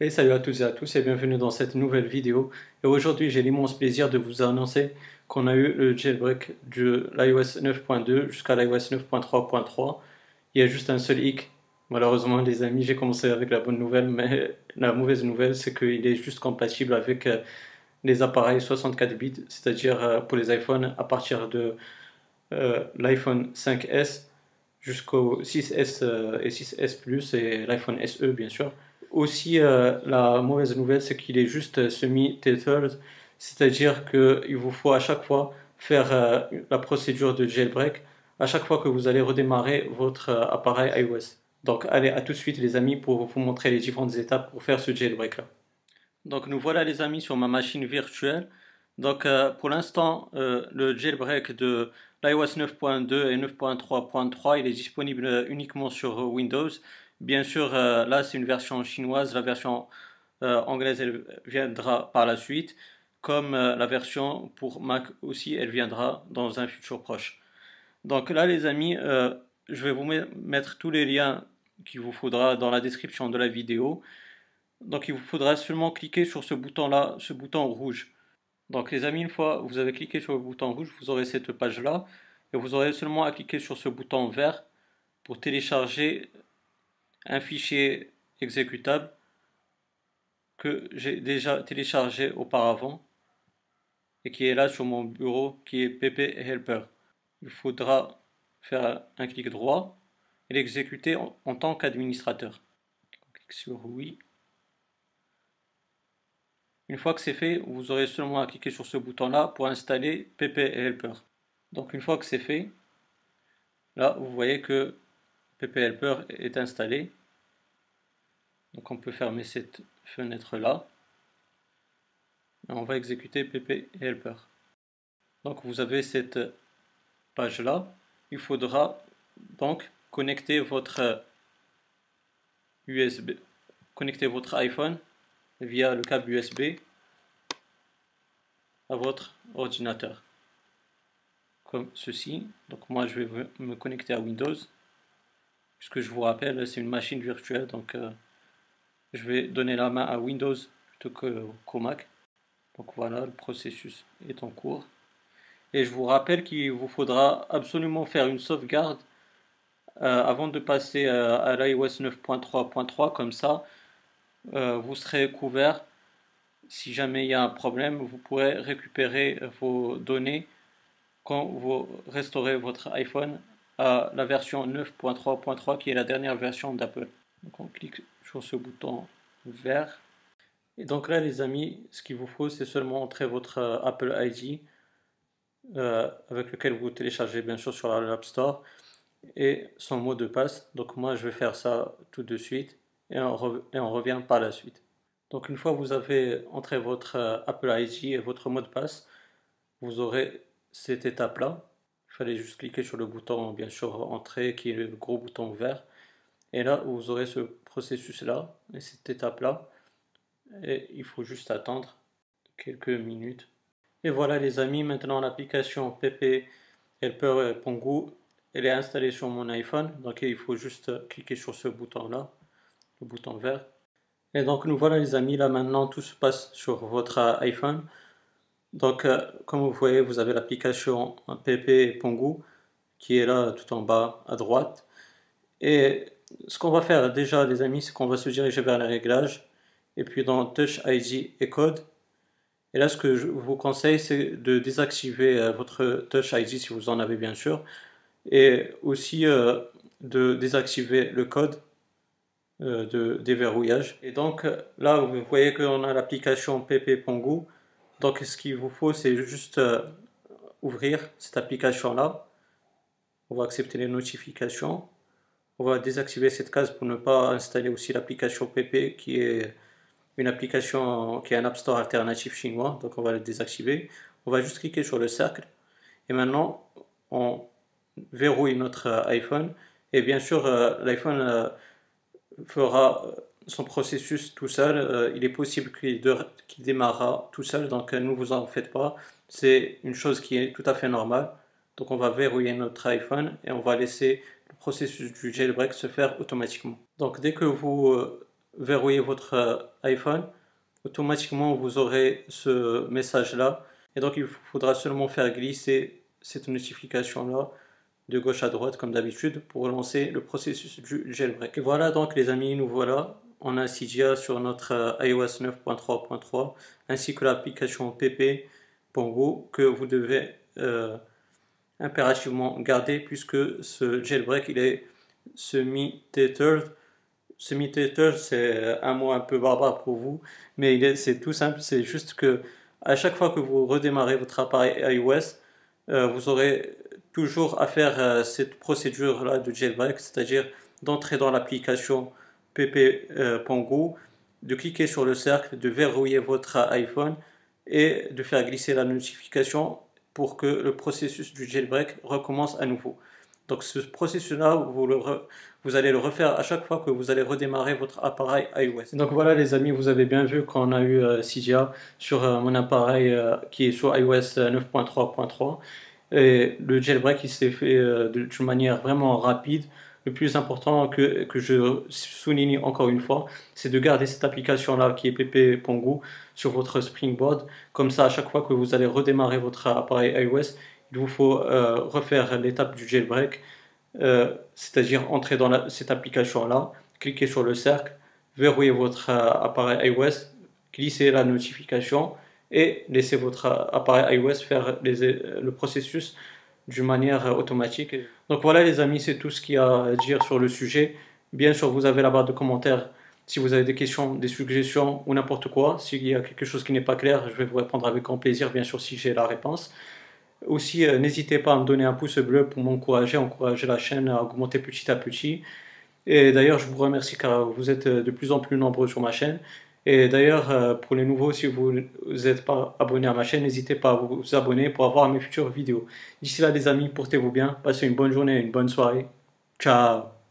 Et salut à toutes et à tous et bienvenue dans cette nouvelle vidéo. Et aujourd'hui j'ai l'immense plaisir de vous annoncer qu'on a eu le jailbreak de l'iOS 9.2 jusqu'à l'iOS 9.3.3. Il y a juste un seul hic. Malheureusement les amis j'ai commencé avec la bonne nouvelle mais la mauvaise nouvelle c'est qu'il est juste compatible avec euh, les appareils 64 bits, c'est-à-dire euh, pour les iPhones à partir de euh, l'iPhone 5S jusqu'au 6S et 6S Plus et l'iPhone SE bien sûr. Aussi, euh, la mauvaise nouvelle, c'est qu'il est juste semi-tethered, c'est-à-dire qu'il vous faut à chaque fois faire euh, la procédure de jailbreak à chaque fois que vous allez redémarrer votre euh, appareil iOS. Donc allez à tout de suite les amis pour vous montrer les différentes étapes pour faire ce jailbreak là. Donc nous voilà les amis sur ma machine virtuelle. Donc pour l'instant le jailbreak de l'iOS 9.2 et 9.3.3 il est disponible uniquement sur Windows. Bien sûr, euh, là, c'est une version chinoise. La version euh, anglaise, elle viendra par la suite. Comme euh, la version pour Mac aussi, elle viendra dans un futur proche. Donc là, les amis, je vais vous mettre tous les liens qu'il vous faudra dans la description de la vidéo. Donc il vous faudra seulement cliquer sur ce bouton-là, ce bouton rouge. Donc les amis, une fois vous avez cliqué sur le bouton rouge, vous aurez cette page-là. Et vous aurez seulement à cliquer sur ce bouton vert pour télécharger un fichier exécutable que j'ai déjà téléchargé auparavant et qui est là sur mon bureau qui est pp helper. Il faudra faire un clic droit et l'exécuter en, tant qu'administrateur. Clique sur oui. Une fois que c'est fait, vous aurez seulement à cliquer sur ce bouton là pour installer pp helper. Donc une fois que c'est fait, là vous voyez que PP Helper est installé. Donc on peut fermer cette fenêtre là. Et on va exécuter PP Helper. Donc vous avez cette page là. Il faudra donc connecter votre USB, connecter votre iPhone via le câble USB à votre ordinateur comme ceci. Donc moi je vais me connecter à Windows puisque je vous rappelle, c'est une machine virtuelle, donc euh, je vais donner la main à Windows plutôt qu'au Mac. Donc voilà, le processus est en cours. Et je vous rappelle qu'il vous faudra absolument faire une sauvegarde euh, avant de passer euh, à l'iOS 9.3.3, comme ça, vous serez couvert. Si jamais il y a un problème, vous pourrez récupérer vos données quand vous restaurez votre iPhone à la version 9.3.3 qui est la dernière version d'Apple. Donc on clique sur ce bouton vert. Et donc là les amis, ce qu'il vous faut c'est seulement entrer votre euh, Apple ID euh, avec lequel vous téléchargez bien sûr sur l'App Store et son mot de passe. Donc moi je vais faire ça tout de suite et on, et on revient par la suite. Donc une fois que vous avez entré votre euh, Apple ID et votre mot de passe, vous aurez cette étape là il fallait juste cliquer sur le bouton, bien sûr, entrée, qui est le gros bouton vert. Et là, vous aurez ce processus-là, et cette étape-là. Et il faut juste attendre quelques minutes. Et voilà les amis, maintenant l'application PP Helper Pongu, elle est installée sur mon iPhone. Donc il faut juste cliquer sur ce bouton-là, le bouton vert. Et donc nous voilà les amis, là maintenant tout se passe sur votre iPhone. Donc, euh, comme vous voyez, vous avez l'application PP Pongu qui est là tout en bas à droite. Et ce qu'on va faire déjà, les amis, c'est qu'on va se diriger vers les réglages et puis dans Touch ID et Code. Et là, ce que je vous conseille, c'est de désactiver euh, votre Touch ID si vous en avez bien sûr, et aussi euh, de désactiver le code de déverrouillage. Et donc là, vous voyez qu'on a l'application PP Pongu donc, ce qu'il vous faut, c'est juste euh, ouvrir cette application-là. On va accepter les notifications. On va désactiver cette case pour ne pas installer aussi l'application PP qui est une application qui est un App Store alternatif chinois. Donc, on va le désactiver. On va juste cliquer sur le cercle. Et maintenant, on verrouille notre euh, iPhone. Et bien sûr, euh, l'iPhone fera son processus tout seul. Euh, il est possible qu'il démarrera tout seul, donc euh, ne vous en faites pas. C'est une chose qui est tout à fait normale. Donc on va verrouiller notre iPhone et on va laisser le processus du jailbreak se faire automatiquement. Donc dès que vous euh, verrouiller votre iPhone, automatiquement vous aurez ce message là et donc il faudra seulement faire glisser cette notification là de gauche à droite comme d'habitude pour lancer le processus du jailbreak. Voilà donc les amis, nous voilà. On a sur notre euh, iOS 9.3.3 ainsi que l'application PP que vous devez euh, impérativement garder puisque ce jailbreak il est semi-tethered. Semi-tethered c'est un mot un peu barbare pour vous mais c'est tout simple, c'est juste que à chaque fois que vous redémarrez votre appareil iOS, euh, vous aurez toujours à faire euh, cette procédure-là de jailbreak, c'est-à-dire d'entrer dans l'application PP euh, de cliquer sur le cercle, de verrouiller votre iPhone et de faire glisser la notification pour que le processus du jailbreak recommence à nouveau. Donc ce processus-là, vous, allez le refaire à chaque fois que vous allez redémarrer votre appareil iOS. Donc voilà les amis, vous avez bien vu qu'on a eu euh, Cydia sur mon appareil qui est sur iOS 9.3.3. Et le jailbreak, il s'est fait euh, d'une manière vraiment rapide. Le plus important que, que je souligne encore une fois, c'est de garder cette application-là qui est PP sur votre Springboard. Comme ça, à chaque fois que vous allez redémarrer votre appareil iOS, il vous faut euh, refaire l'étape du jailbreak, euh, c'est-à-dire entrer dans cette application-là, cliquer sur le cercle, verrouiller votre appareil iOS, glisser la notification et laissez votre appareil iOS faire le processus d'une manière automatique. Donc voilà les amis, c'est tout ce qu'il y a à dire sur le sujet. Bien sûr, vous avez la barre de commentaires si vous avez des questions, des suggestions ou n'importe quoi. S'il y a quelque chose qui n'est pas clair, je vais vous répondre avec grand plaisir, bien sûr, si j'ai la réponse. Aussi, euh, n'hésitez pas à me donner un pouce bleu pour m'encourager, encourager la chaîne à augmenter petit à petit. Et d'ailleurs, je vous remercie car vous êtes de plus en plus nombreux sur ma chaîne. Et d'ailleurs, euh, pour les nouveaux, si vous n'êtes pas abonné à ma chaîne, n'hésitez pas à vous abonner pour avoir mes futures vidéos. D'ici là, les amis, portez-vous bien, passez une bonne journée, une bonne soirée. Ciao